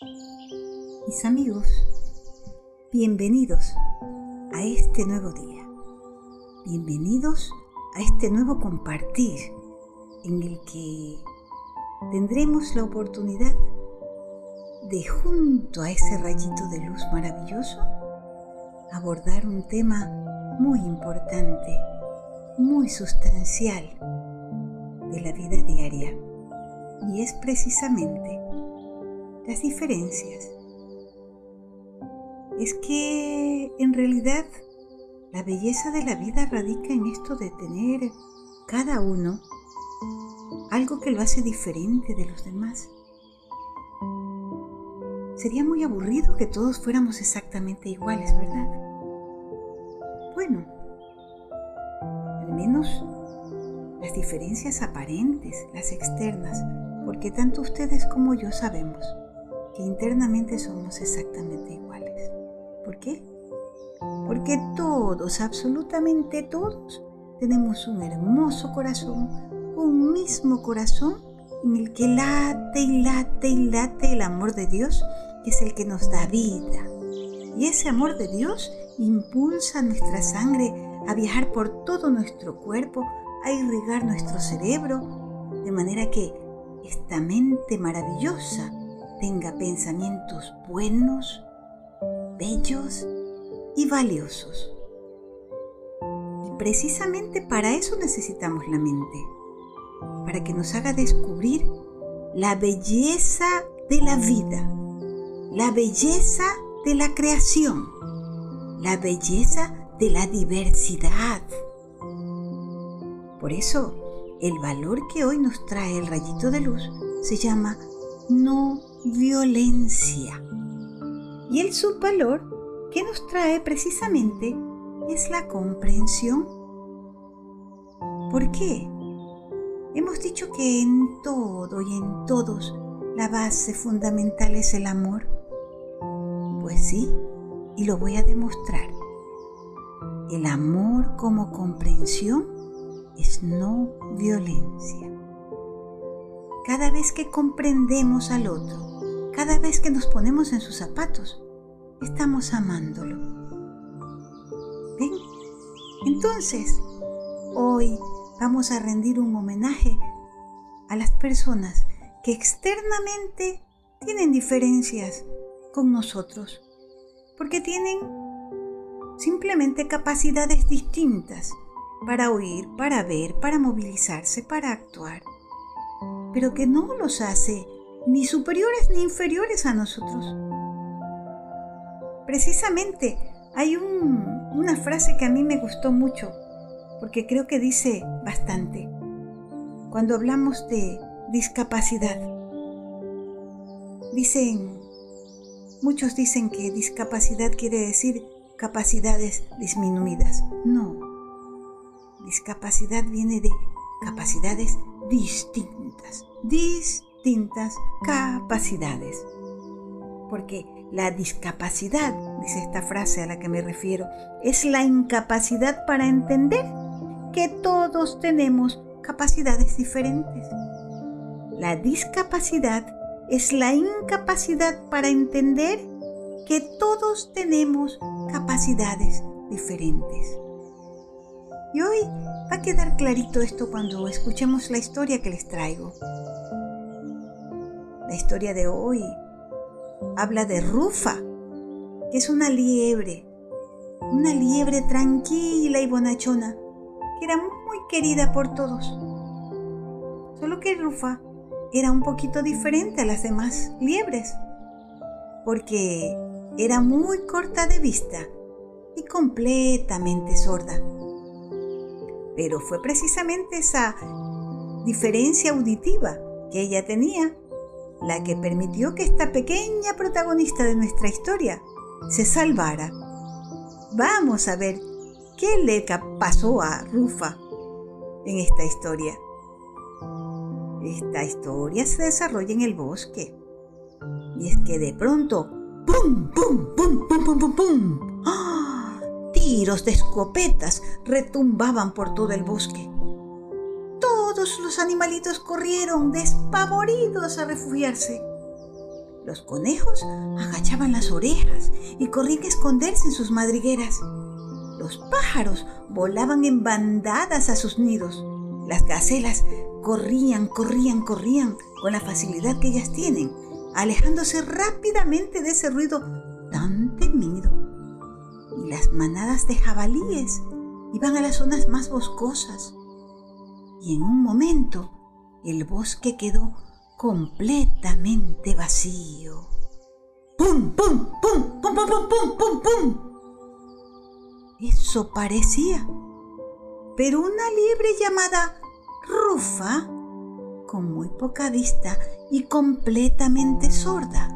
Mis amigos, bienvenidos a este nuevo día. Bienvenidos a este nuevo compartir en el que tendremos la oportunidad de junto a ese rayito de luz maravilloso abordar un tema muy importante, muy sustancial de la vida diaria y es precisamente las diferencias. Es que en realidad la belleza de la vida radica en esto de tener cada uno algo que lo hace diferente de los demás. Sería muy aburrido que todos fuéramos exactamente iguales, ¿verdad? Bueno, al menos las diferencias aparentes, las externas, porque tanto ustedes como yo sabemos que internamente somos exactamente iguales. ¿Por qué? Porque todos, absolutamente todos, tenemos un hermoso corazón, un mismo corazón en el que late y late y late el amor de Dios, que es el que nos da vida. Y ese amor de Dios impulsa nuestra sangre a viajar por todo nuestro cuerpo, a irrigar nuestro cerebro, de manera que esta mente maravillosa tenga pensamientos buenos, bellos y valiosos. Y precisamente para eso necesitamos la mente, para que nos haga descubrir la belleza de la vida, la belleza de la creación, la belleza de la diversidad. Por eso, el valor que hoy nos trae el rayito de luz se llama no violencia. Y el subvalor que nos trae precisamente es la comprensión. ¿Por qué? Hemos dicho que en todo y en todos la base fundamental es el amor. Pues sí, y lo voy a demostrar. El amor como comprensión es no violencia. Cada vez que comprendemos al otro, cada vez que nos ponemos en sus zapatos, estamos amándolo. ¿Ven? Entonces, hoy vamos a rendir un homenaje a las personas que externamente tienen diferencias con nosotros, porque tienen simplemente capacidades distintas para oír, para ver, para movilizarse, para actuar, pero que no los hace ni superiores ni inferiores a nosotros. Precisamente hay una frase que a mí me gustó mucho, porque creo que dice bastante, cuando hablamos de discapacidad. Dicen, muchos dicen que discapacidad quiere decir capacidades disminuidas. No, discapacidad viene de capacidades distintas, distintas capacidades. Porque la discapacidad, dice esta frase a la que me refiero, es la incapacidad para entender que todos tenemos capacidades diferentes. La discapacidad es la incapacidad para entender que todos tenemos capacidades diferentes. Y hoy va a quedar clarito esto cuando escuchemos la historia que les traigo. La historia de hoy. Habla de Rufa, que es una liebre, la que permitió que esta pequeña protagonista de nuestra historia se salvara. Vamos a ver qué le pasó a Rufa en esta historia. Esta historia se desarrolla en el bosque. Y es que de pronto, ¡pum, pum, pum, pum, pum, pum, pum! ¡Ah! Tiros de escopetas retumbaban por todo el bosque los animalitos corrieron despavoridos a refugiarse. Los conejos agachaban las orejas y corrían a esconderse en sus madrigueras. Los pájaros volaban en bandadas a sus nidos. Las gacelas corrían, corrían, corrían con la facilidad que ellas tienen, alejándose rápidamente de ese ruido tan temido. Y las manadas de jabalíes iban a las zonas más boscosas y en un momento el bosque quedó completamente vacío. ¡Pum, pum, pum, pum, pum, pum, pum, pum, Eso parecía. Pero una liebre llamada Rufa, con muy poca vista y completamente sorda,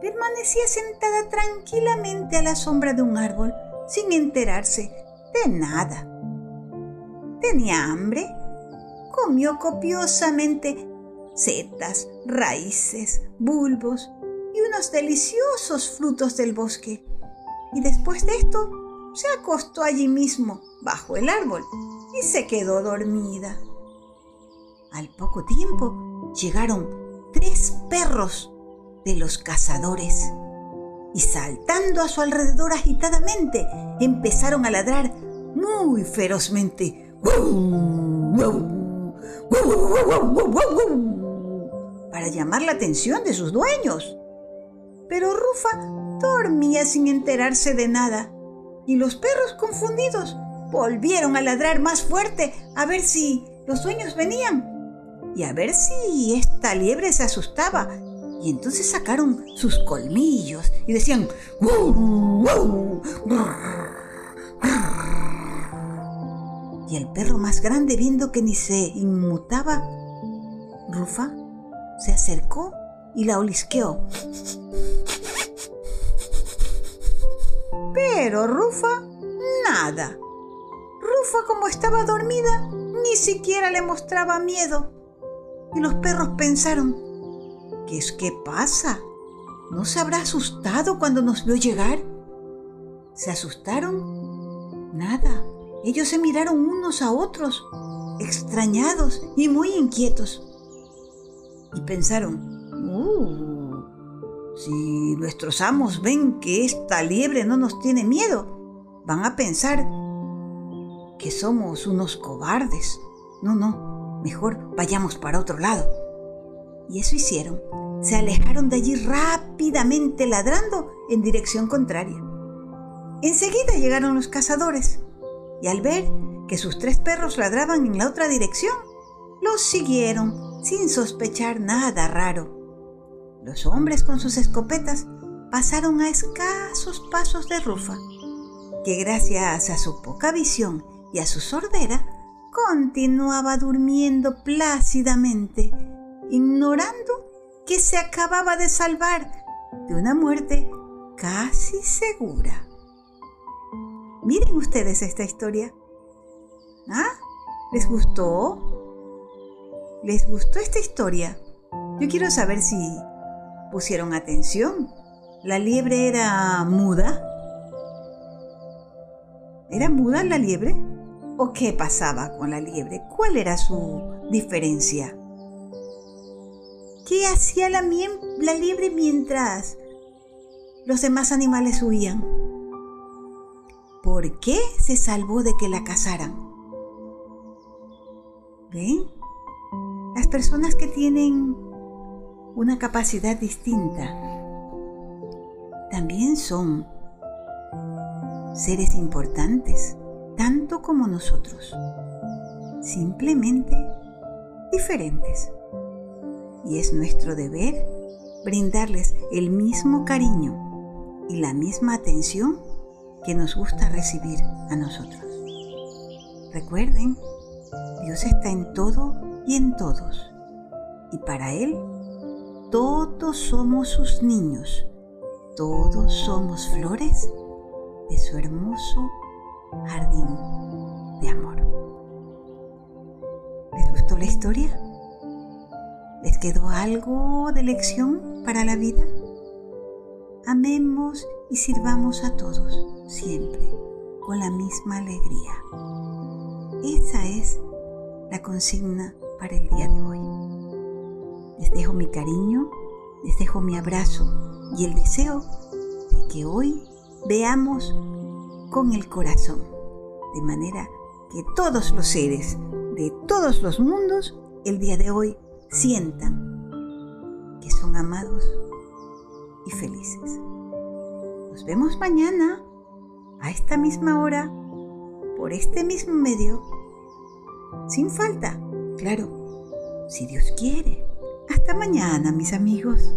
permanecía sentada tranquilamente a la sombra de un árbol sin enterarse de nada. Tenía hambre, comió copiosamente setas, raíces, bulbos y unos deliciosos frutos del bosque. Y después de esto, se acostó allí mismo, bajo el árbol, y se quedó dormida. Al poco tiempo llegaron tres perros de los cazadores y saltando a su alrededor agitadamente empezaron a ladrar muy ferozmente para llamar la atención de sus dueños. Pero Rufa dormía sin enterarse de nada y los perros confundidos volvieron a ladrar más fuerte a ver si los dueños venían y a ver si esta liebre se asustaba. Y entonces sacaron sus colmillos y decían Y el perro más grande, viendo que ni se inmutaba, Rufa se acercó y la olisqueó. Pero Rufa, nada. Rufa, como estaba dormida, ni siquiera le mostraba miedo. Y los perros pensaron, ¿qué es que pasa? ¿No se habrá asustado cuando nos vio llegar? ¿Se asustaron? Nada. Ellos se miraron unos a otros, extrañados y muy inquietos y pensaron, uh, si nuestros amos ven que esta liebre no nos tiene miedo, van a pensar que somos unos cobardes. No, no, mejor vayamos para otro lado. Y eso hicieron. Se alejaron de allí rápidamente ladrando en dirección contraria. Enseguida llegaron los cazadores y al ver que sus tres perros ladraban en la otra dirección, los siguieron sin sospechar nada raro. Los hombres con sus escopetas pasaron a escasos pasos de Rufa, que gracias a su poca visión y a su sordera, continuaba durmiendo plácidamente, ignorando que se acababa de salvar de una muerte casi segura. Miren ustedes esta historia. ¿Ah? ¿Les gustó? ¿Les gustó esta historia? Yo quiero saber si pusieron atención. ¿La liebre era muda? ¿Era muda la liebre? ¿O qué pasaba con la liebre? ¿Cuál era su diferencia? ¿Qué hacía la, la liebre mientras los demás animales huían? ¿Por qué se salvó de que la cazaran? ¿Ven? Las personas que tienen una capacidad distinta también son seres importantes, tanto como nosotros, simplemente diferentes. Y es nuestro deber brindarles el mismo cariño y la misma atención que nos gusta recibir a nosotros. Recuerden, Dios está en todo y en todos. Y para Él, todos somos sus niños, todos somos flores de su hermoso jardín de amor. ¿Les gustó la historia? ¿Les quedó algo de lección para la vida? Amemos y sirvamos a todos siempre con la misma alegría. Esa es la consigna para el día de hoy. Les dejo mi cariño les dejo mi abrazo y el deseo de que hoy veamos con el corazón, de manera que todos los seres de todos los mundos el día de hoy sientan que son amados y felices. Nos vemos mañana a esta misma hora, por este mismo medio, sin falta, claro, si Dios quiere. Hasta mañana, mis amigos.